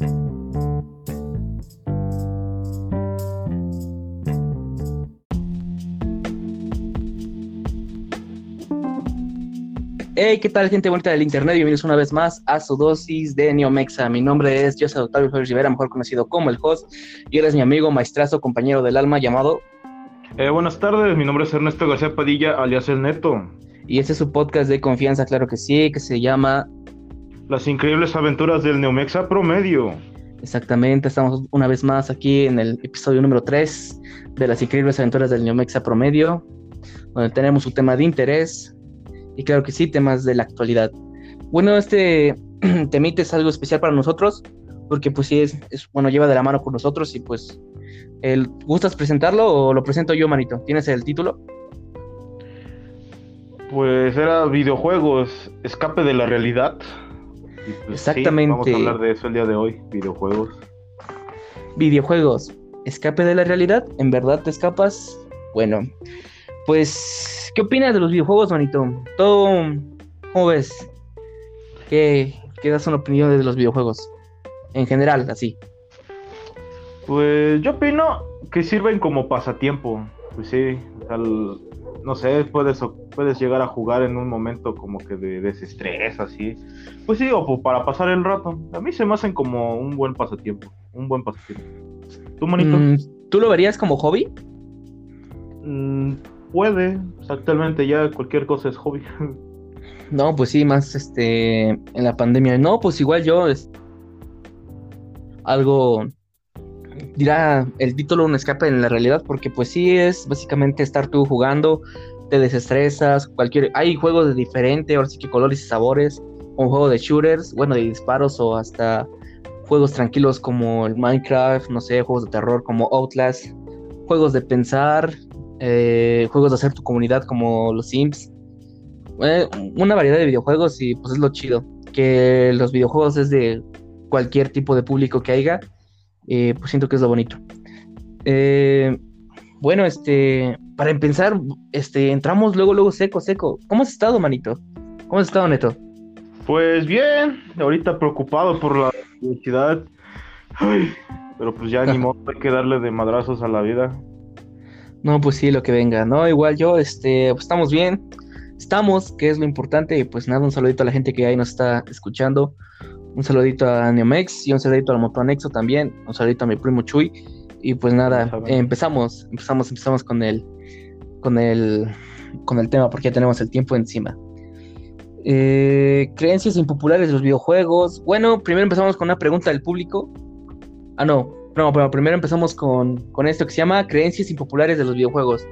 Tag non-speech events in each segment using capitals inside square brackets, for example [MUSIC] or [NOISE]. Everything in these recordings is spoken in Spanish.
Hey, ¿qué tal, gente bonita del internet? Bienvenidos una vez más a su dosis de Neomexa. Mi nombre es José Octavio Flores Rivera, mejor conocido como el host, y eres mi amigo, maestrazo, compañero del alma llamado. Eh, buenas tardes, mi nombre es Ernesto García Padilla, alias El Neto. Y este es su podcast de confianza, claro que sí, que se llama Las increíbles aventuras del Neomexa Promedio. Exactamente, estamos una vez más aquí en el episodio número 3 de Las increíbles aventuras del Neomexa Promedio, donde tenemos un tema de interés y claro que sí, temas de la actualidad. Bueno, este [CLEARS THROAT] temite es algo especial para nosotros, porque pues sí es, bueno, lleva de la mano con nosotros y pues, el, ¿gustas presentarlo o lo presento yo, manito? ¿Tienes el título? Pues era videojuegos, escape de la realidad. Pues, Exactamente. vamos a hablar de eso el día de hoy, videojuegos. Videojuegos, escape de la realidad, ¿en verdad te escapas? Bueno, pues, ¿qué opinas de los videojuegos, manito? Todo, ¿cómo ves? ¿Qué, qué das una opinión de los videojuegos? En general, así. Pues yo opino que sirven como pasatiempo. Pues sí, no sé, puedes, puedes llegar a jugar en un momento como que de desestrés, así. Pues sí, o para pasar el rato. A mí se me hacen como un buen pasatiempo. Un buen pasatiempo. ¿Tú, manito? Mm, ¿Tú lo verías como hobby? Mm, puede, actualmente ya cualquier cosa es hobby. [LAUGHS] No, pues sí, más este en la pandemia. No, pues igual yo es algo dirá el título un escape en la realidad porque pues sí es básicamente estar tú jugando, te desestresas, cualquier hay juegos de diferente, ahora sí que colores y sabores, un juego de shooters, bueno, de disparos o hasta juegos tranquilos como el Minecraft, no sé, juegos de terror como Outlast, juegos de pensar, eh, juegos de hacer tu comunidad como los Sims, eh, una variedad de videojuegos y pues es lo chido, que los videojuegos es de cualquier tipo de público que haya, eh, pues siento que es lo bonito. bueno, este, para empezar, este, entramos luego, luego seco, seco. ¿Cómo has estado, manito? ¿Cómo has estado, Neto? Pues bien, ahorita preocupado por la universidad. pero pues ya ni [LAUGHS] modo, hay que darle de madrazos a la vida. No, pues sí, lo que venga, ¿no? Igual yo, este, pues estamos bien, estamos, que es lo importante, y pues nada, un saludito a la gente que ahí nos está escuchando, un saludito a Neomex y un saludito al Motoanexo también, un saludito a mi primo Chuy, y pues nada, empezamos, empezamos, empezamos con el, con el, con el tema, porque ya tenemos el tiempo encima. Eh, creencias impopulares de los videojuegos. Bueno, primero empezamos con una pregunta del público. Ah, no, no, pero primero empezamos con, esto que se llama creencias impopulares de los videojuegos.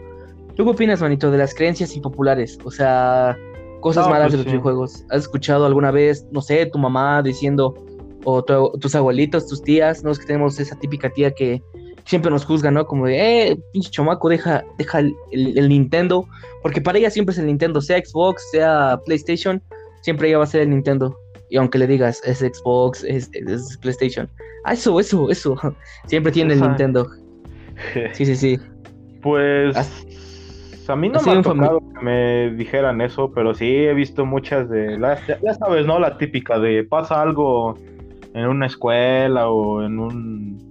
¿Tú qué opinas, manito, de las creencias impopulares? O sea, cosas malas de pues los videojuegos. ¿Has escuchado alguna vez, no sé, tu mamá diciendo, o tus abuelitos, tus tías, no es que tenemos esa típica tía que siempre nos juzga, ¿no? Como de, eh, pinche chomaco, deja, deja el, el, Nintendo, porque para ella siempre es el Nintendo, sea Xbox, sea PlayStation, siempre ella va a ser el Nintendo. Y aunque le digas, es Xbox, es, PlayStation. Ah, eso, eso, eso. [LAUGHS] Siempre tiene el Nintendo. [LAUGHS] Sí, sí, sí. Pues a mí no me ha tocado que me dijeran eso, pero sí he visto muchas de... ya sabes, ¿no? La típica de pasa algo en una escuela o en un...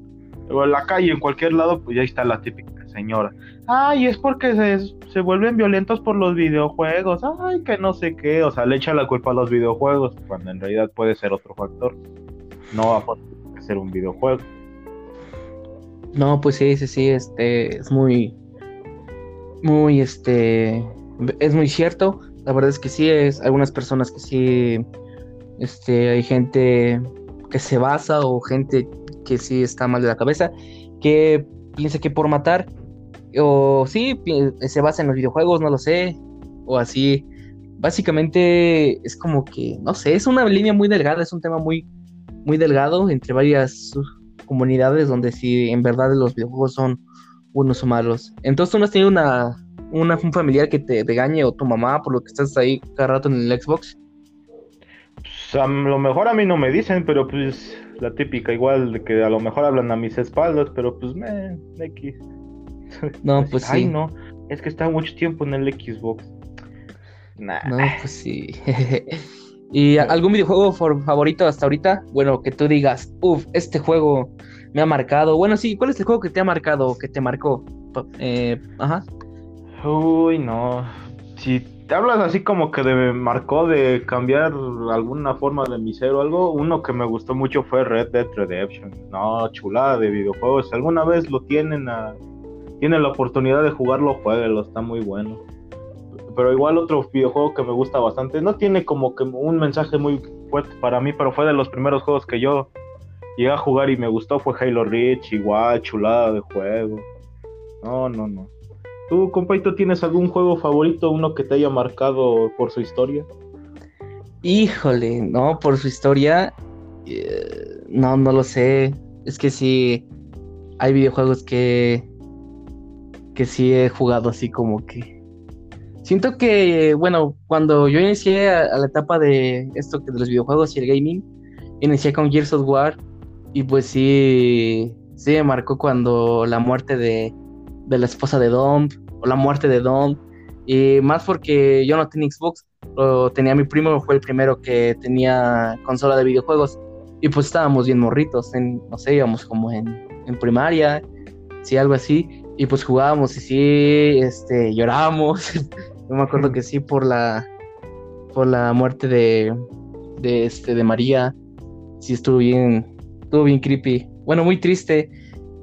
O en la calle, en cualquier lado, pues ya está la típica señora. Ay, es porque se, vuelven violentos por los videojuegos. Ay, que no sé qué. O sea, le echa la culpa a los videojuegos, cuando en realidad puede ser otro factor. No va a ser un videojuego. No, pues sí, sí, sí, este, es muy, muy, este, es muy cierto. La verdad es que sí, es algunas personas que sí, este, hay gente que se basa o gente que sí está mal de la cabeza, que piensa que por matar o sí, se basa en los videojuegos, no lo sé, o así. Básicamente es como que, no sé, es una línea muy delgada, es un tema muy, muy delgado entre varias comunidades donde sí, en verdad los videojuegos son buenos o malos. Entonces tú no has tenido una, una, un familiar que te regañe o tu mamá por lo que estás ahí cada rato en el Xbox. Pues a lo mejor a mí no me dicen, pero pues la típica, igual de que a lo mejor hablan a mis espaldas, pero pues me, X. [LAUGHS] No, pues sí. Ay, no, es que está mucho tiempo en el Xbox. Nah. No, pues sí. [LAUGHS] ¿Y algún videojuego favorito hasta ahorita? Bueno, que tú digas, uff, este juego me ha marcado. Bueno, sí, ¿cuál es el juego que te ha marcado, que te marcó? Eh, ajá. Uy, no. Si te hablas así como que de marcó de cambiar alguna forma de mi ser o algo, uno que me gustó mucho fue Red Dead Redemption. No, chulada de videojuegos. Si alguna vez lo tienen a, tienen la oportunidad de jugarlo, jueguelo, está muy bueno pero igual otro videojuego que me gusta bastante, no tiene como que un mensaje muy fuerte para mí, pero fue de los primeros juegos que yo llegué a jugar y me gustó, fue Halo Reach, igual, chulada de juego. No, no, no. ¿Tú, compaito, tienes algún juego favorito, uno que te haya marcado por su historia? Híjole, no, por su historia, eh, no, no lo sé. Es que sí, hay videojuegos que, que sí he jugado así como que Siento que, bueno, cuando yo inicié a, la etapa de esto de los videojuegos y el gaming, inicié con Gears of War y pues sí, sí me marcó cuando la muerte de, la esposa de Dom o la muerte de Dom y más porque yo no tenía Xbox, o tenía mi primo, fue el primero que tenía consola de videojuegos y pues estábamos bien morritos, en, no sé, íbamos como en, en primaria, sí, algo así, y pues jugábamos y sí, este, llorábamos, [LAUGHS] Yo me acuerdo que sí por la por la muerte de, de este de María. Sí estuvo bien estuvo bien creepy. Bueno, muy triste.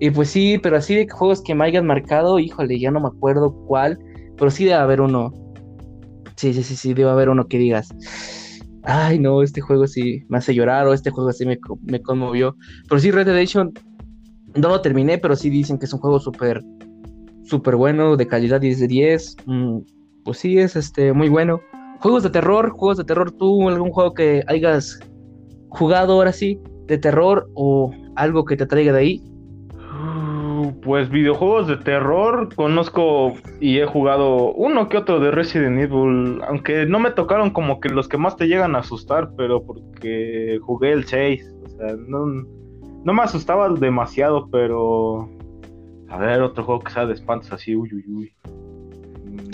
Y pues sí, pero así de juegos que me hayan marcado, híjole, ya no me acuerdo cuál, pero sí debe haber uno. Sí, sí, sí, sí, debe haber uno que digas, ay, no, este juego sí me hace llorar o este juego sí me, me conmovió. Pero sí, Red Redemption no lo terminé, pero sí dicen que es un juego súper, súper bueno, de calidad 10 de 10 pues sí es este muy bueno. Juegos de terror, juegos de terror, tú algún juego que hayas jugado ahora sí de terror o algo que te traiga de ahí. Uh, pues videojuegos de terror conozco y he jugado uno que otro de Resident Evil, aunque no me tocaron como que los que más te llegan a asustar, pero porque jugué el 6, o sea, no, no me asustaba demasiado, pero a ver, otro juego que sea de espantos así, uy, uy, uy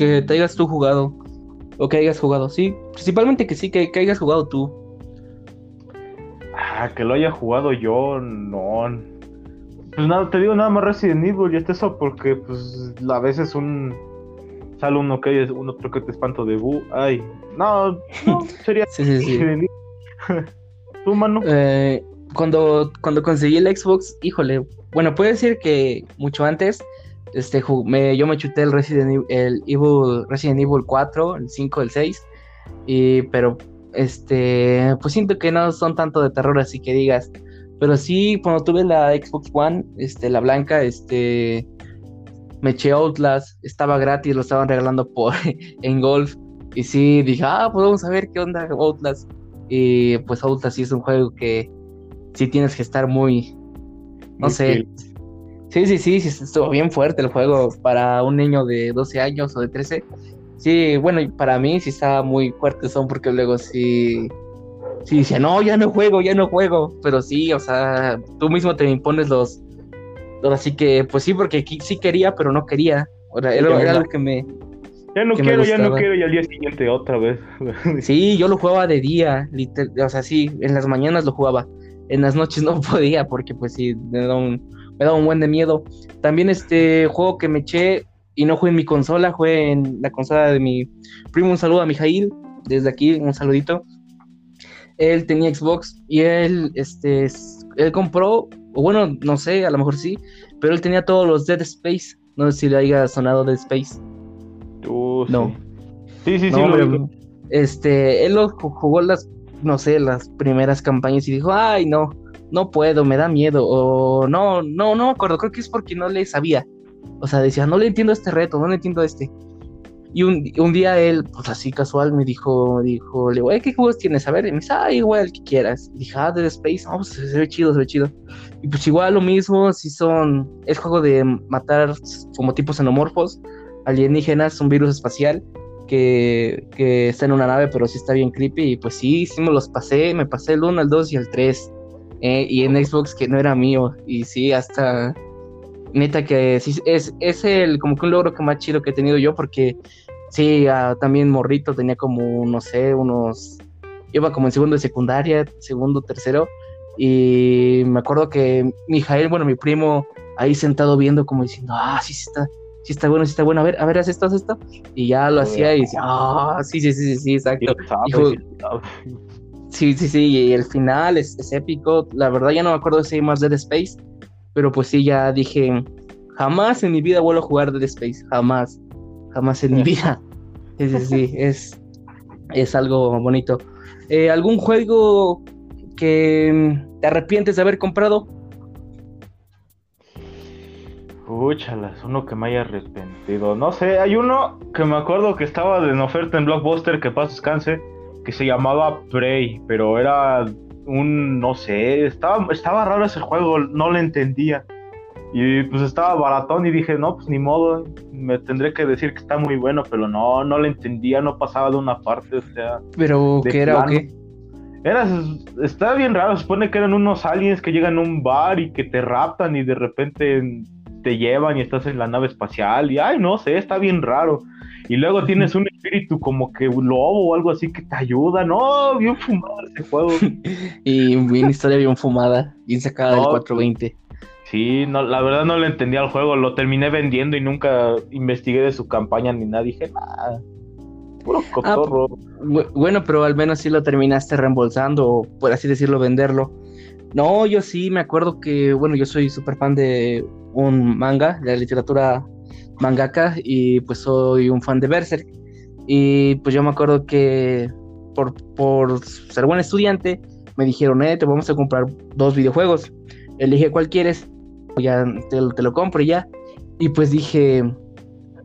que te hayas tú jugado. O que hayas jugado, sí. Principalmente que sí, que, hayas jugado tú. Ah, que lo haya jugado yo, no. Pues nada, te digo nada más Resident Evil y está eso porque pues a veces un sale uno que es un otro que te espanto de bu. Ay, no, no [LAUGHS] sería sí, sí, sí. [LAUGHS] ¿Tú, mano? Eh, cuando, cuando conseguí el Xbox, híjole, bueno, puedo decir que mucho antes este, me, yo me chuté el Resident, el Evil, Resident Evil 4, el 5, el 6. Y, pero, este, pues siento que no son tanto de terror, así que digas. Pero sí, cuando tuve la Xbox One, este, la blanca, este, me eché Outlast, estaba gratis, lo estaban regalando por [LAUGHS] en Golf. Y sí, dije, ah, pues vamos a ver qué onda Outlast. Y pues Outlast sí es un juego que sí tienes que estar muy, no sé, Sí, sí, sí, sí, estuvo bien fuerte el juego para un niño de 12 años o de 13. Sí, bueno, para mí sí estaba muy fuerte son porque luego sí, sí decía, no, ya no juego, ya no juego. Pero sí, o sea, tú mismo te impones los, así que, pues sí, porque sí quería, pero no quería. Era, era, algo que me... Ya no quiero, ya no quiero y al día siguiente otra vez. [LAUGHS] sí, yo lo jugaba de día, o sea, sí, en las mañanas lo jugaba. En las noches no [LAUGHS] podía porque pues sí, me da un me da un buen de miedo. También este juego que me eché y no jugué en mi consola, jugué en la consola de mi primo. Un saludo a Mijail, desde aquí, un saludito. Él tenía Xbox y él, este, él compró, o bueno, no sé, a lo mejor sí, pero él tenía todos los Dead Space. No sé si le haya sonado Dead Space. no. Sí, sí, sí. este, él lo jugó las, no sé, las primeras campañas y dijo, ay, no, no puedo, me da miedo, o no, no, no me acuerdo, creo que es porque no le sabía. O sea, decía, no le entiendo este reto, no le entiendo este. Y un, día él, pues así casual, me dijo, dijo, le digo, ¿qué juegos tienes? A ver, y me dice, ah, igual, el que quieras. Y dije, ah, Dead Space, no, pues se ve chido, se ve chido. Y pues igual lo mismo, si son, es juego de matar como tipos xenomorfos, alienígenas, un virus espacial que, que está en una nave, pero sí está bien creepy. Y pues sí, sí me los pasé, me pasé el 1, el 2 y el 3. Eh, y en Xbox que no era mío. Y sí, hasta neta que sí, es, es el como que un logro que más chido que he tenido yo porque sí, ah, también morrito tenía como, no sé, unos iba como en segundo de secundaria, segundo, tercero, y me acuerdo que Mijael, bueno, mi primo, ahí sentado viendo como diciendo, ah, sí, sí está, sí está bueno, sí está bueno, a ver, a ver, haz esto, haz esto, y ya lo hacía y decía, ah, sí, sí, sí, sí, exacto. sí, sí, sí, y el final es, es, épico, la verdad ya no me acuerdo si hay más Dead Space, pero pues sí, ya dije, jamás en mi vida vuelvo a jugar Dead Space, jamás, jamás en mi vida. [LAUGHS] Sí, sí, sí, es, es algo bonito. Eh, ¿Algún juego que te arrepientes de haber comprado? Úchalas, uno que me haya arrepentido. No sé, hay uno que me acuerdo que estaba en oferta en Blockbuster, que pasa descanse, que se llamaba Prey, pero era un, no sé, estaba, estaba raro ese juego, no lo entendía. Y pues estaba baratón y dije, no, pues ni modo, me tendré que decir que está muy bueno, pero no, no lo entendía, no pasaba de una parte, o sea. ¿Pero qué era o qué? Era, está bien raro, se supone que eran unos aliens que llegan a un bar y que te raptan y de repente te llevan y estás en la nave espacial y ay, no sé, está bien raro. Y luego tienes un espíritu como que un lobo o algo así que te ayuda. No, bien fumado ese juego. [LAUGHS] y bien historia bien fumada, bien sacada del 420. Sí, no, la verdad no le entendía al juego, lo terminé vendiendo y nunca investigué de su campaña ni nada, dije, nada, puro ah, cotorro. bueno, pero al menos sí lo terminaste reembolsando, o por así decirlo, venderlo. No, yo sí me acuerdo que, bueno, yo soy súper fan de un manga, de la literatura mangaka, y pues soy un fan de Berserk. Y pues yo me acuerdo que por, por ser buen estudiante, me dijeron, eh, te vamos a comprar dos videojuegos. Elige cuál quieres ya te, lo compro ya. Y pues dije,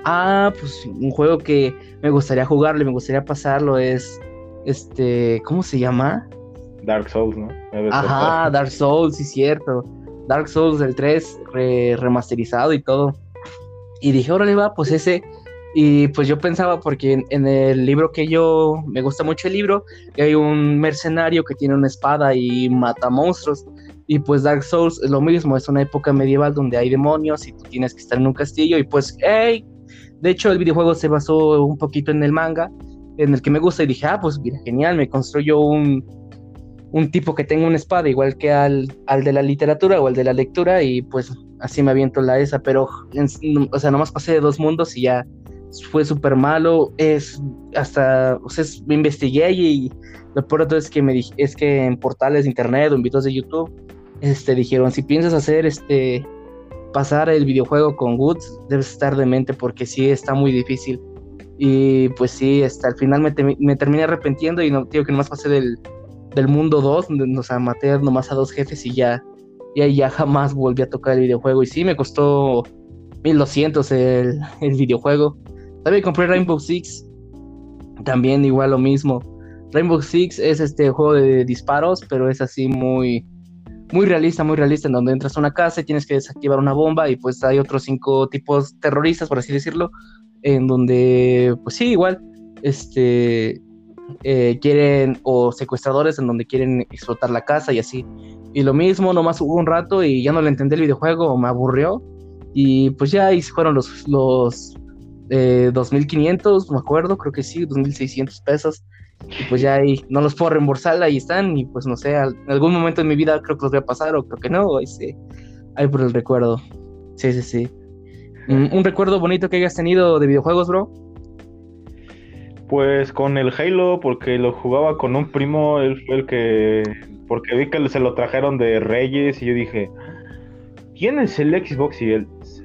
ah, pues un juego que me gustaría jugarlo y me gustaría pasarlo es, este, ¿cómo se llama? Dark Souls, ¿no? Ajá, Dark Souls, sí, cierto. Dark Souls el 3 remasterizado y todo. Y dije, órale, va, pues ese. Y pues yo pensaba, porque en, en, el libro que yo, me gusta mucho el libro, hay un mercenario que tiene una espada y mata monstruos. Y pues Dark Souls es lo mismo, es una época medieval donde hay demonios y tú tienes que estar en un castillo y pues, hey, de hecho el videojuego se basó un poquito en el manga, en el que me gusta y dije, ah, pues mira, genial, me construyo un, un tipo que tenga una espada igual que al, al de la literatura o al de la lectura y pues así me aviento la esa, pero, o sea, nomás pasé de dos mundos y ya fue súper malo, es hasta, o sea, me investigué y lo peor de es que, me, es que en portales de internet o en videos de YouTube este, dijeron, si piensas hacer este, pasar el videojuego con Woods, debes estar de mente porque sí está muy difícil. Y pues sí, hasta el final me, me terminé arrepentiendo y no digo que nomás pasé del, del mundo 2, donde nos maté nomás a dos jefes y ya, ya, ya jamás volví a tocar el videojuego. Y sí, me costó 1200 el, el videojuego. También compré Rainbow Six, también igual lo mismo. Rainbow Six es este juego de disparos, pero es así muy, muy realista, muy realista, en donde entras a una casa y tienes que desactivar una bomba y pues hay otros cinco tipos terroristas, por así decirlo, en donde, pues sí, igual, este, eh, quieren, o secuestradores en donde quieren explotar la casa y así. Y lo mismo, nomás hubo un rato y ya no le entendí el videojuego, me aburrió. Y pues ya ahí fueron los, los eh, 2.500, me acuerdo, creo que sí, 2.600 pesos. Y pues ya ahí no los puedo reembolsar, ahí están. Y pues no sé, en algún momento de mi vida creo que los voy a pasar o creo que no. Ahí, sí, ahí por el recuerdo. Sí, sí, sí. ¿Un, recuerdo bonito que hayas tenido de videojuegos, bro? Pues con el Halo, porque lo jugaba con un primo, él fue el que. Porque vi que se lo trajeron de Reyes y yo dije, ¿tienes el Xbox? Y él, sí.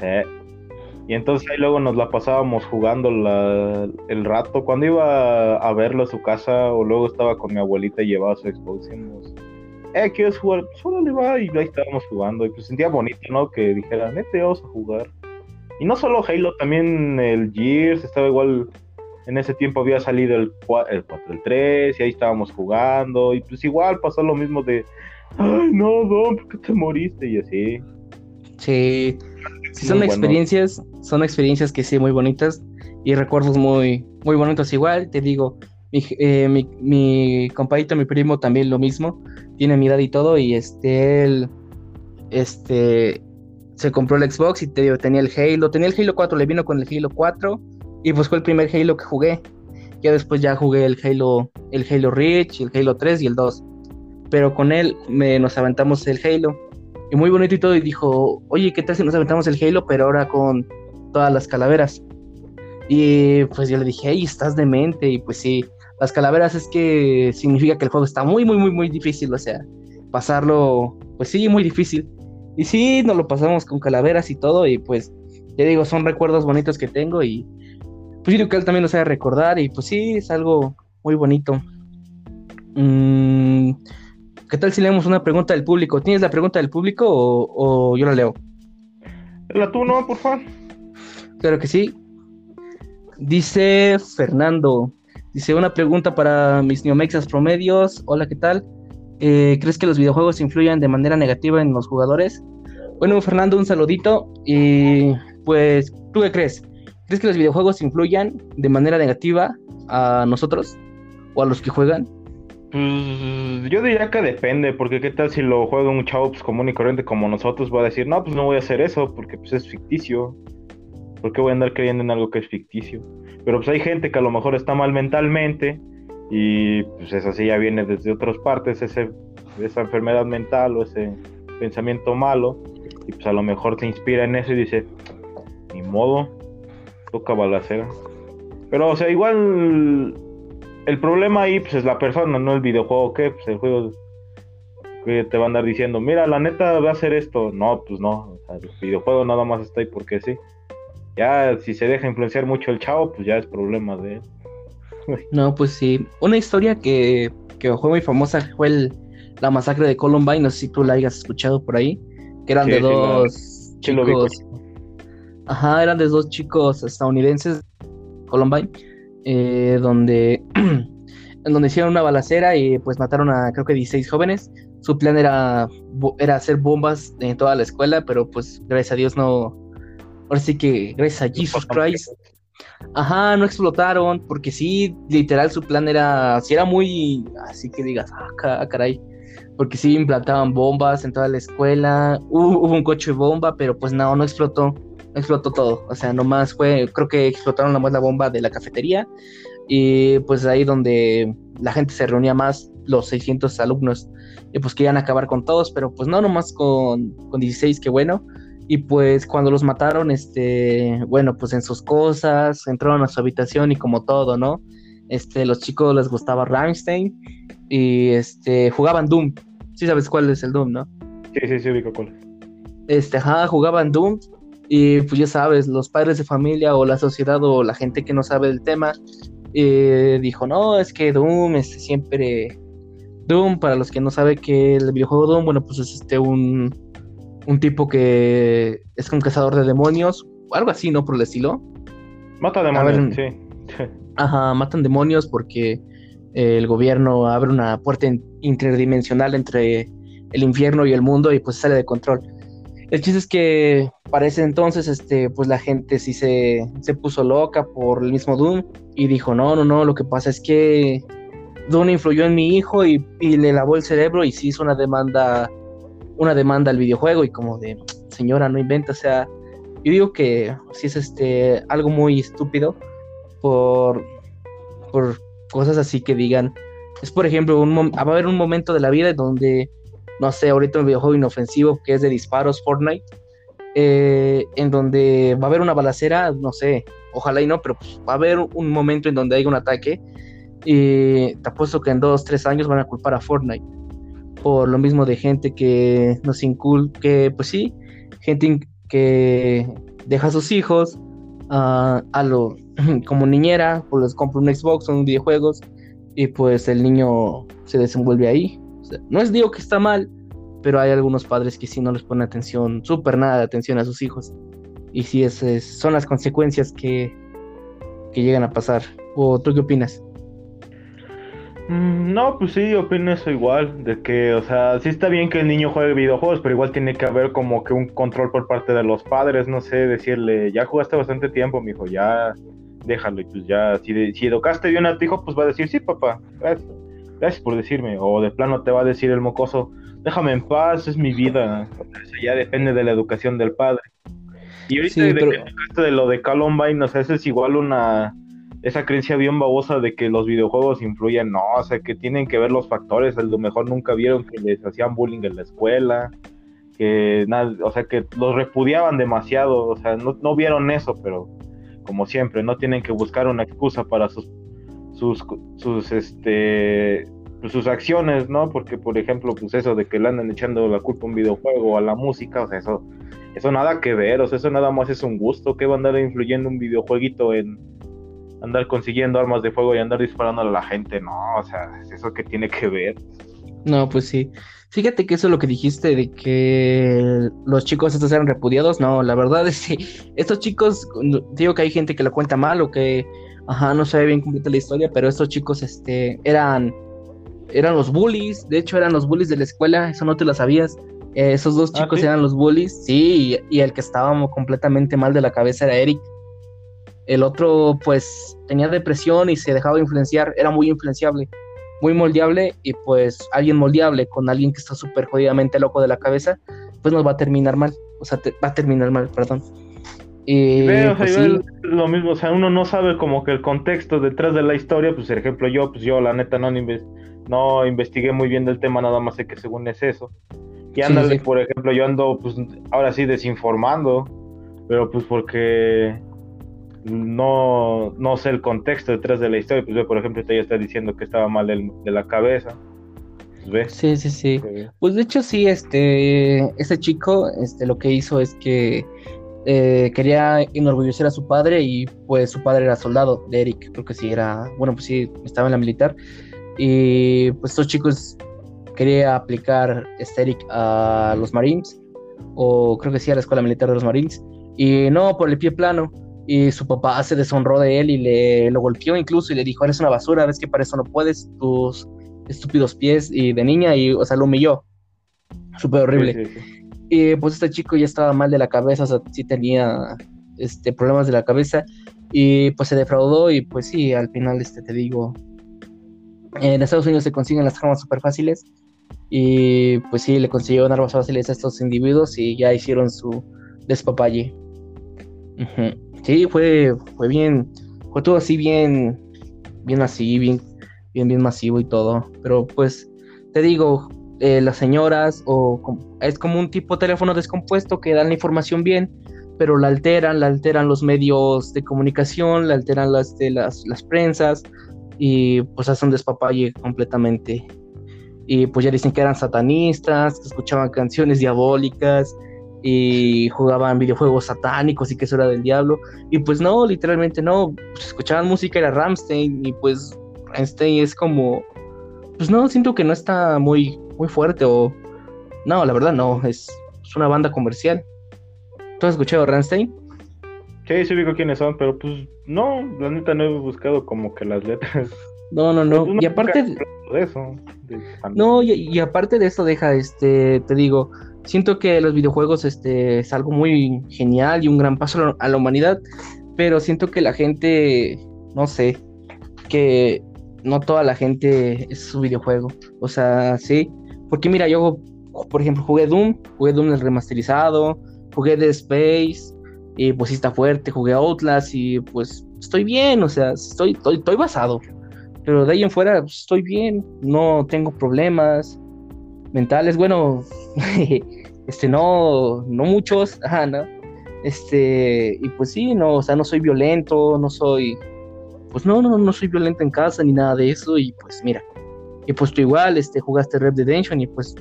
Y entonces ahí luego nos la pasábamos jugando el rato. Cuando iba a verlo a su casa o luego estaba con mi abuelita y llevaba su Xbox, eh, ¿quieres jugar? Solo le va y ahí estábamos jugando. Y pues sentía bonito, ¿no? Que dijera, nete, vamos a jugar. Y no solo Halo, también el Gears estaba igual. En ese tiempo había salido el 4, el 4, el 3, y ahí estábamos jugando. Y pues igual pasó lo mismo de, ay, no, Don, ¿por qué te moriste? Y así. Sí, sí son experiencias, son experiencias que sí, muy bonitas y recuerdos muy, muy bonitos igual, te digo, mi, eh, mi, mi compadito, mi primo también lo mismo, tiene mi edad y todo y este, él, este, se compró el Xbox y te digo, tenía el Halo, tenía el Halo 4, le vino con el Halo 4 y pues fue el primer Halo que jugué. Ya después ya jugué el Halo, el Halo Reach, el Halo 3 y el 2. Pero con él me, nos aventamos el Halo. Y muy bonito y todo. Y dijo, oye, ¿qué tal si nos aventamos el Halo, pero ahora con todas las calaveras? Y pues yo le dije, hey, estás demente. Y pues sí, las calaveras es que significa que el juego está muy, muy, muy, muy difícil. O sea, pasarlo, pues sí, muy difícil. Y sí, nos lo pasamos con calaveras y todo. Y pues, ya digo, son recuerdos bonitos que tengo. Y pues yo creo que él también lo sabe recordar. Y pues sí, es algo muy bonito. Mm, ¿Qué tal si leemos una pregunta del público? ¿Tienes la pregunta del público o, yo la leo? La tú, no, por favor. Claro que sí. Dice Fernando. Dice una pregunta para mis neomexas promedios. Hola, ¿qué tal? Eh, ¿Crees que los videojuegos influyen de manera negativa en los jugadores? Bueno, Fernando, un saludito. Y pues, ¿tú qué crees? ¿Crees que los videojuegos influyan de manera negativa a nosotros o a los que juegan? Pues yo diría que depende, porque qué tal si lo juega un chavo pues, común y corriente como nosotros, va a decir, no, pues no voy a hacer eso, porque pues es ficticio. ¿Por qué voy a andar creyendo en algo que es ficticio? Pero pues hay gente que a lo mejor está mal mentalmente y pues eso sí ya viene desde otras partes, ese, esa enfermedad mental o ese pensamiento malo, y pues a lo mejor se inspira en eso y dice, ni modo, toca balacera. Pero o sea, igual el problema ahí pues es la persona, no el videojuego que, pues el juego que te va a andar diciendo, mira, la neta va a hacer esto. No, pues no, el videojuego nada más está ahí porque sí. Ya si se deja influenciar mucho el chavo, pues ya es problema de él. [LAUGHS] No, pues sí. Una historia que, que fue muy famosa fue la masacre de Columbine, no sé si tú la hayas escuchado por ahí, que eran de dos chicos. Ajá, eran de dos chicos estadounidenses, Columbine, eh, donde, [CLEARS THROAT] en donde hicieron una balacera y pues mataron a creo que 16 jóvenes. Su plan era, era hacer bombas en toda la escuela, pero pues gracias a Dios no... Ahora sí que gracias a Jesus Christ. Ajá, no explotaron, porque sí, literal su plan era, si era muy, así que digas, ah, caray, porque sí implantaban bombas en toda la escuela, hubo, hubo un coche de bomba, pero pues no, no explotó explotó todo. O sea, nomás fue, creo que explotaron nomás la bomba de la cafetería y pues ahí donde la gente se reunía más, los 600 alumnos, y pues querían acabar con todos, pero pues no nomás con, con 16, que bueno. Y pues cuando los mataron, este, bueno, pues en sus cosas, entraron a su habitación y como todo, ¿no? Este, los chicos les gustaba Rammstein y este, jugaban Doom. Sí sabes cuál es el Doom, ¿no? Sí, sí, sí, ubico cuál. Este, ajá, jugaban Doom y pues ya sabes, los padres de familia o la sociedad o la gente que no sabe del tema eh, dijo, no, es que Doom es siempre... Doom, para los que no saben que el videojuego Doom, bueno, pues es este un, un tipo que es un cazador de demonios, algo así, ¿no? Por el estilo. Mata demonios, sí. Ajá, matan demonios porque el gobierno abre una puerta interdimensional entre el infierno y el mundo y pues sale de control. El chiste es que para ese entonces, este, pues la gente sí se, se puso loca por el mismo Doom y dijo, no, no, no, lo que pasa es que Doom influyó en mi hijo y, le lavó el cerebro y sí hizo una demanda, una demanda al videojuego y como de, señora, no inventa, o sea, yo digo que sí es este, algo muy estúpido por, por cosas así que digan, es por ejemplo, va a haber un momento de la vida donde no sé, ahorita un videojuego inofensivo que es de disparos, Fortnite, eh, en donde va a haber una balacera, no sé, ojalá y no, pero pues, va a haber un momento en donde haya un ataque y te apuesto que en dos, tres años van a culpar a Fortnite por lo mismo de gente que nos inculque, pues sí, gente que deja a sus hijos a lo [CLEARS THROAT] como niñera, pues les compra un Xbox o un videojuegos y pues el niño se desenvuelve ahí no es digo que está mal, pero hay algunos padres que sí no les ponen atención, súper nada de atención a sus hijos. Y sí, es, son las consecuencias que, que llegan a pasar. ¿O tú qué opinas? Mm, no, pues sí, opino eso igual, de que, o sea, sí está bien que el niño juegue videojuegos, pero igual tiene que haber como que un control por parte de los padres, no sé, decirle, ya jugaste bastante tiempo, mijo, ya déjalo, y pues ya, si, si educaste bien a tu hijo, pues va a decir, sí, papá, gracias gracias por decirme, o de plano te va a decir el mocoso, déjame en paz, es mi vida, eso ya depende de la educación del padre. Y ahorita de, de lo de Columbine, no sé, eso es igual una, esa creencia bien babosa de que los videojuegos influyen, no, o sea, que tienen que ver los factores, a lo mejor nunca vieron que les hacían bullying en la escuela, que nada, o sea, que los repudiaban demasiado, o sea, no, no vieron eso, pero como siempre, no tienen que buscar una excusa para sus, sus, sus, este, pues, sus acciones, ¿no? Porque, por ejemplo, pues eso de que le andan echando la culpa a un videojuego o a la música, o sea, eso, eso nada que ver, o sea, eso nada más es un gusto, que va a andar influyendo un videojueguito en andar consiguiendo armas de fuego y andar disparando a la gente, no, o sea, eso que tiene que ver. No, pues sí. Fíjate que eso es lo que dijiste de que los chicos estos eran repudiados. No, la verdad es que [LAUGHS] estos chicos, digo que hay gente que lo cuenta mal o que, ajá, no sabe bien completa la historia, pero estos chicos, este, eran, eran los bullies. De hecho, eran los bullies de la escuela. Eso no te lo sabías. Eh, esos dos ah, chicos eran los bullies, sí, y, y, el que estaba completamente mal de la cabeza era Eric. El otro, pues, tenía depresión y se dejaba influenciar, era muy influenciable muy moldeable y pues alguien moldeable con alguien que está súper jodidamente loco de la cabeza, pues nos va a terminar mal, o sea, va a terminar mal, perdón. Y, pues, lo mismo, o sea, uno no sabe como que el contexto detrás de la historia, pues por ejemplo yo, pues yo la neta no, no investigué muy bien del tema, nada más sé que según es eso. Y ándale, por ejemplo, yo ando, pues ahora sí desinformando, pero pues porque no, no sé el contexto detrás de la historia, pues ve, por ejemplo, ella está diciendo que estaba mal de, la cabeza. Pues Sí, sí, sí. Pues de hecho sí, este, este chico, este, lo que hizo es que eh, quería enorgullecer a su padre y pues su padre era soldado de Eric, creo que sí era, bueno, pues sí, estaba en la militar. Y pues estos chicos quería aplicar este Eric a los Marines, o creo que sí a la escuela militar de los Marines, y no por el pie plano y su papá se deshonró de él y le lo golpeó incluso y le dijo, eres una basura, ves que para eso no puedes, tus estúpidos pies y de niña y, o sea, lo humilló. Súper horrible. Y pues este chico ya estaba mal de la cabeza, o sea, sí tenía este, problemas de la cabeza y pues se defraudó y pues sí, al final, este, te digo, en Estados Unidos se consiguen las armas súper fáciles y pues sí, le consiguieron armas fáciles a estos individuos y ya hicieron su despapalle. Sí, fue, fue bien, fue todo así bien, bien así, bien, bien, bien masivo y todo. Pero pues, te digo, eh, las señoras, o es como un tipo de teléfono descompuesto que dan la información bien, pero la alteran, la alteran los medios de comunicación, la alteran las, de las, las prensas, y pues hacen despapalle completamente. Y pues ya dicen que eran satanistas, que escuchaban canciones diabólicas, y jugaban videojuegos satánicos y que eso era del diablo. Y pues no, literalmente no, pues escuchaban música, era Ramstein y pues Ramstein es como, pues no, siento que no está muy, muy fuerte o, no, la verdad no, es, una banda comercial. ¿Tú has escuchado Ramstein? Sí, sí digo quiénes son, pero pues no, la neta no he buscado como que las letras. No, no, no. Pues, y aparte de eso. no, y, y, aparte de eso, deja, este, te digo, Siento que los videojuegos este, es algo muy genial y un gran paso a la humanidad, pero siento que la gente, no sé, que no toda la gente es su videojuego. O sea, sí. Porque mira, yo, por ejemplo, jugué Doom, jugué Doom el remasterizado, jugué The Space, y pues sí está fuerte, jugué Outlast y pues estoy bien, o sea, estoy, estoy, estoy basado. Pero de ahí en fuera pues, estoy bien, no tengo problemas mentales, bueno, [LAUGHS] este, no, no muchos, [LAUGHS] ajá, ¿no? Este, y pues sí, no, o sea, no soy violento, no soy, pues no, no, no soy violento en casa ni nada de eso, y pues mira, y pues tú igual, este, jugaste Red Redemption y pues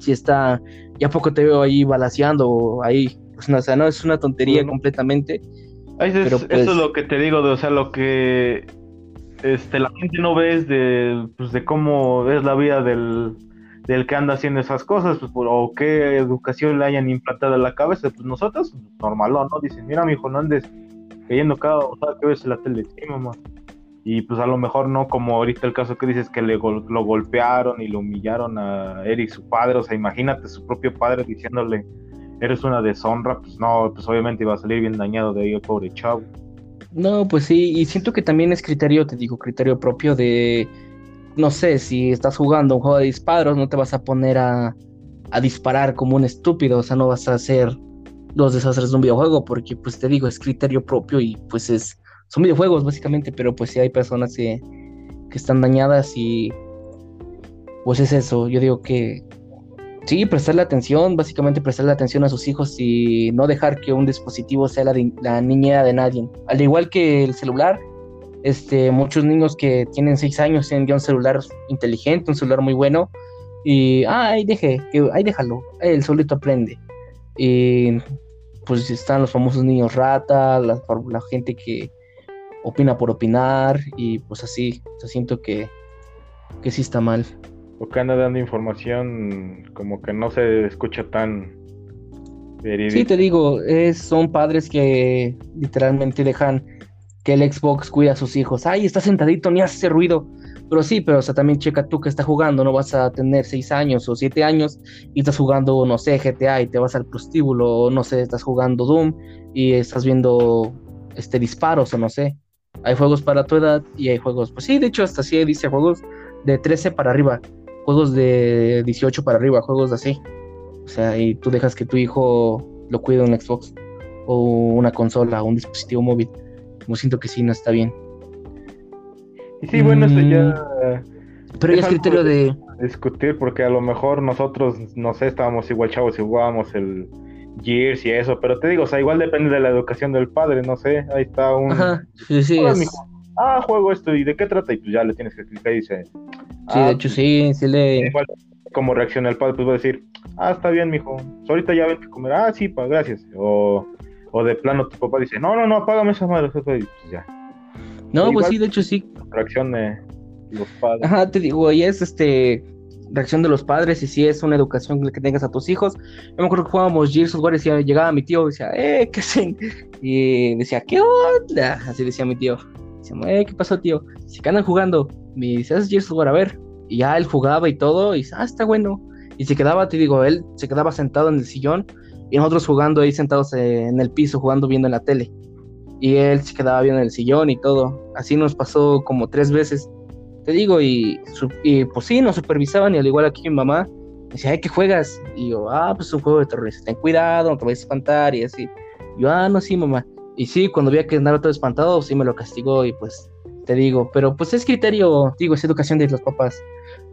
si está, ya poco te veo ahí balaseando, ahí, pues no, o sea, no, es una tontería completamente. pero, pues, eso es lo que te digo, de, o sea, lo que este, la gente no ve es de, pues, de cómo es la vida del, del que anda haciendo esas cosas, pues, o qué educación le hayan implantado en la cabeza, pues nosotros, normalón, ¿no? Dicen, mira, mijo, no andes cayendo cada cada que ves la tele, sí, mamá. Y pues a lo mejor no como ahorita el caso que dices que le lo golpearon y lo humillaron a Eric, su padre, o sea, imagínate su propio padre diciéndole, eres una deshonra, pues no, pues obviamente iba a salir bien dañado de ahí el pobre chavo. No, pues sí, y siento que también es criterio, te digo, criterio propio de no sé, si estás jugando un juego de disparos, no te vas a poner a, a disparar como un estúpido, o sea, no vas a hacer los desastres de un videojuego, porque pues te digo, es criterio propio y pues es son videojuegos básicamente, pero pues sí hay personas que, que están dañadas y pues es eso, yo digo que sí, prestarle atención, básicamente prestarle atención a sus hijos y no dejar que un dispositivo sea la, la niñera de nadie. Al igual que el celular, este, muchos niños que tienen seis años tienen ya un celular inteligente, un celular muy bueno, y ay, deje, que, ay, déjalo, él solito aprende. Y pues están los famosos niños rata, la, la gente que opina por opinar, y pues así, yo siento que, que sí está mal. O que anda dando información como que no se escucha tan Sí, te digo, es, son padres que literalmente dejan que el Xbox cuida a sus hijos. Ay, está sentadito, ni hace ruido. Pero sí, pero o sea, también checa tú que estás jugando, no vas a tener seis años o siete años y estás jugando, no sé, GTA y te vas al prostíbulo, o no sé, estás jugando Doom y estás viendo este disparos o no sé. Hay juegos para tu edad y hay juegos, pues sí, de hecho hasta sí dice juegos de 13 para arriba, juegos de 18 para arriba, juegos así. O sea, y tú dejas que tu hijo lo cuide un Xbox o una consola o un dispositivo móvil. Como siento que sí, no está bien. Y sí, bueno, eso ya. Mm, pero ya es criterio de... Discutir, porque a lo mejor nosotros, no sé, estábamos igual chavos y jugábamos el Gears y eso, pero te digo, o sea, igual depende de la educación del padre, no sé, ahí está un. Ajá, sí, sí. Ah, juego esto, ¿y de qué trata? Y pues ya le tienes que explicar y dice. Sí, de ah, hecho, sí, sí le. Igual, como reacciona el padre, pues va a decir, ah, está bien, mijo, ahorita ya ven que comer, ah, sí, pa, gracias. O, o de plano tu papá dice, no, no, no, apágame esa madre, y pues ya. No, pues sí, de hecho sí. Reacción de los padres. Ajá, te digo, y es este reacción de los padres y si es una educación que tengas a tus hijos. Yo me acuerdo que jugábamos Gears of War y llegaba mi tío y decía, eh, ¿qué hacen? Y decía, ¿qué onda? Así decía mi tío. Decía, eh, ¿qué pasó, tío? Si que andan jugando. Me dice, ¿haces Gears of War? A ver. Y ya él jugaba y todo, y dice, ah, está bueno. Y se quedaba, te digo, él se quedaba sentado en el sillón y nosotros jugando ahí sentados en el piso, jugando viendo en la tele y él se quedaba bien en el sillón y todo. Así nos pasó como tres veces, te digo, y, y pues sí, nos supervisaban y al igual aquí mi mamá decía, ay, ¿qué juegas? Y yo, ah, pues un juego de terrorista, ten cuidado, no te vayas a espantar y así. yo, ah, no, sí, mamá. Y sí, cuando veía que andaba todo espantado, sí me lo castigó y pues te digo, pero pues es criterio, digo, es educación de los papás.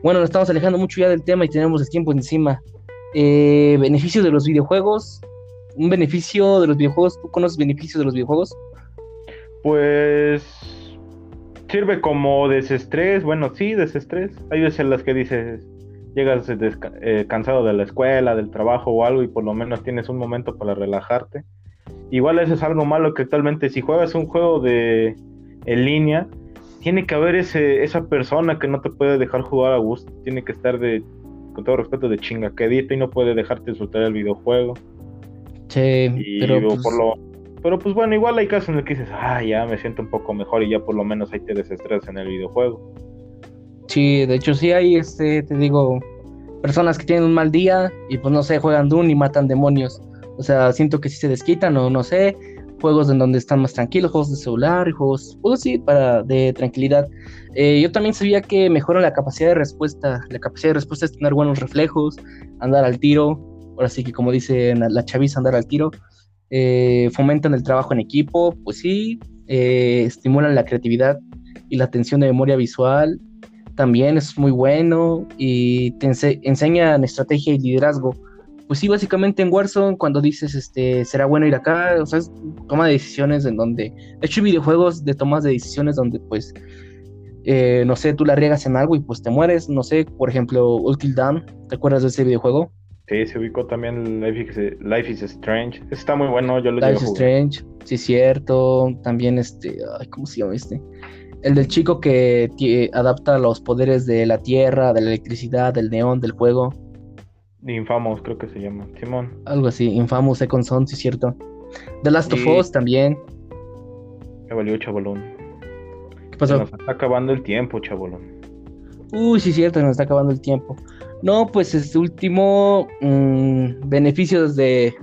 Bueno, nos estamos alejando mucho ya del tema y tenemos el tiempo encima. Eh, beneficios de los videojuegos. Un beneficio de los videojuegos, ¿tú conoces beneficios de los videojuegos? Pues sirve como desestrés, bueno, sí, desestrés. Hay veces en las que dices, llegas eh, cansado de la escuela, del trabajo o algo y por lo menos tienes un momento para relajarte. Igual eso es algo malo que actualmente si juegas un juego de en línea, tiene que haber ese, esa persona que no te puede dejar jugar a gusto, tiene que estar de, con todo respeto, de chingaquedito y no puede dejarte disfrutar el videojuego. Sí, pero pues por lo pero pues bueno, igual hay casos en los que dices, ah, ya me siento un poco mejor y ya por lo menos ahí te desestresas en el videojuego. Sí, de hecho sí hay, este, te digo, personas que tienen un mal día y pues no sé, juegan Doom y matan demonios. O sea, siento que sí se desquitan o no sé, juegos en donde están más tranquilos, juegos de celular juegos, pues sí, para de tranquilidad. Eh, yo también sabía que mejora la capacidad de respuesta. La capacidad de respuesta es tener buenos reflejos, andar al tiro. Ahora sí que como dice la chaviza, andar al tiro. Eh, fomentan el trabajo en equipo, pues sí, eh, estimulan la creatividad y la atención de memoria visual, también es muy bueno y te enseñan estrategia y liderazgo. Pues sí, básicamente en Warzone cuando dices, este, será bueno ir acá, o sea, toma de decisiones en donde, de hecho videojuegos de tomas de decisiones donde pues, eh, no sé, tú la riegas en algo y pues te mueres, no sé, por ejemplo, Ultimate Down, ¿te acuerdas de ese videojuego? Sí, se ubicó también Life is, Strange. está muy bueno, yo lo Life is Strange, sí, cierto. También este, ay, ¿cómo se llama este? El del chico que adapta los poderes de la tierra, de la electricidad, del neón, del fuego. Infamous, creo que se llama. Simón. Algo así, Infamous Second Son, sí, cierto. The Last of Us también. Me valió, chabolón. ¿Qué pasó? nos está acabando el tiempo, chabolón. Uy, sí, cierto, nos está acabando el tiempo. No, pues este último mm, beneficios de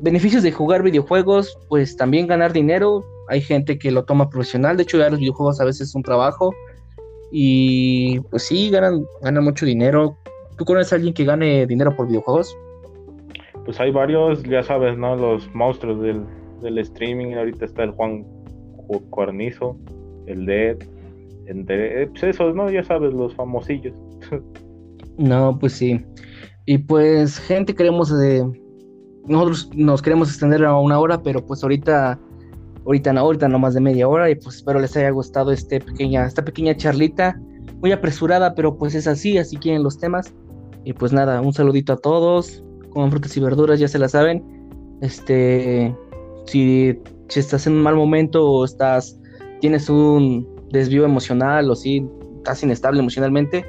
beneficios de jugar videojuegos, pues también ganar dinero. Hay gente que lo toma profesional, de hecho ya los videojuegos a veces son trabajo y pues sí ganan ganan mucho dinero. ¿Tú conoces a alguien que gane dinero por videojuegos? Pues hay varios, ya sabes, ¿no? Los monstruos del, del streaming. Ahorita está el Juan Cuarnizo, el Dead, el pues esos, ¿no? Ya sabes, los famosillos. [LAUGHS] no, pues sí. Y pues, gente, queremos de... Nosotros nos queremos extender a una hora, pero pues ahorita, ahorita no, ahorita no más de media hora, y pues espero les haya gustado este pequeña, esta pequeña charlita, muy apresurada, pero pues es así, así quieren los temas. Y pues nada, un saludito a todos, coman frutas y verduras, ya se la saben. Este, si, si estás en un mal momento o estás, tienes un desvío emocional o si estás inestable emocionalmente,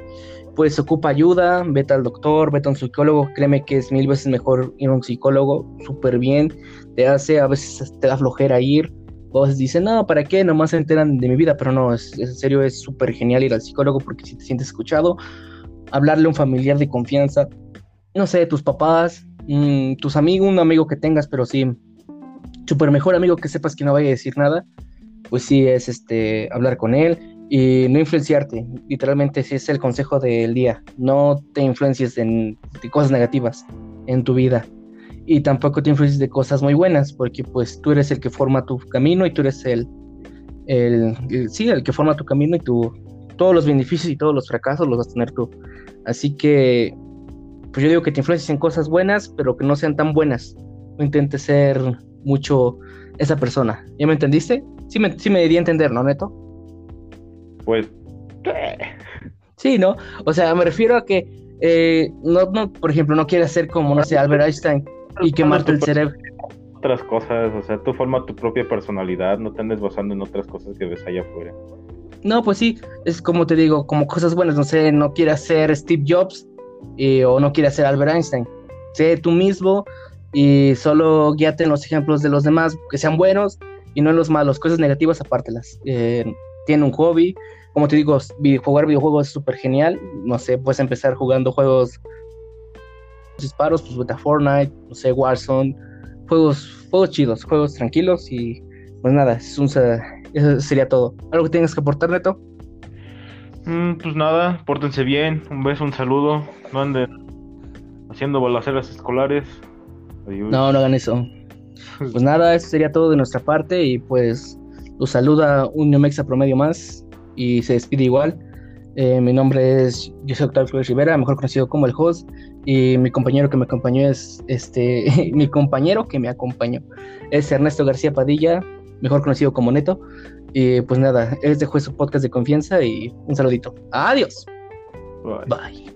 pues ocupa ayuda, vete al doctor, vete a un psicólogo, créeme que es mil veces mejor ir a un psicólogo, súper bien, te hace, a veces te da flojera ir, o dicen, no, ¿para qué? Nomás se enteran de mi vida, pero no, es, en serio es súper genial ir al psicólogo porque si te sientes escuchado, hablarle a un familiar de confianza, no sé, tus papás, mm, tus amigos, un amigo que tengas, pero sí, súper mejor amigo que sepas que no vaya a decir nada, pues sí es este hablar con él y no influenciarte. Literalmente ese es el consejo del día. No te influencies en cosas negativas en tu vida y tampoco te influencies de cosas muy buenas, porque pues tú eres el que forma tu camino y tú eres el, el, sí, el que forma tu camino y tú todos los beneficios y todos los fracasos los vas a tener tú. Así que, pues yo digo que te influencies en cosas buenas, pero que no sean tan buenas. No intentes ser mucho esa persona. ¿Ya me entendiste? Sí me, sí me di a entender, ¿no, Neto? Pues... Sí, ¿no? O sea, me refiero a que, eh, no, no, por ejemplo, no quieres ser como, no sé, Albert Einstein y quemarte el cerebro. Otras cosas, o sea, tú formas tu propia personalidad, no te andes basando en otras cosas que ves allá afuera. No, pues sí, es como te digo, como cosas buenas, no sé, no quieras ser Steve Jobs o no quieras ser Albert Einstein. Sé tú mismo y solo guíate en los ejemplos de los demás que sean buenos y no en los malos, cosas negativas apártelas. Eh, tiene un hobby, como te digo, jugar videojuegos es súper genial, no sé, puedes empezar jugando juegos disparos, pues vete a Fortnite, no sé, Warzone, juegos, juegos chidos, juegos tranquilos y pues nada, es un, eso sería todo. ¿Algo que tengas que aportar, Neto? Mm, pues nada, pórtense bien, un beso, un saludo, no anden haciendo balaceras escolares. No, no hagan eso. [LAUGHS] Pues nada, eso sería todo de nuestra parte y pues los saluda un Neomexa promedio más y se despide igual. Eh, mi nombre es José Octavio Flores Rivera, mejor conocido como el host, y mi compañero que me acompañó es este, [LAUGHS] mi compañero que me acompañó es Ernesto García Padilla, mejor conocido como Neto. Y pues nada, este fue su podcast de confianza y un saludito. Adiós. Bye.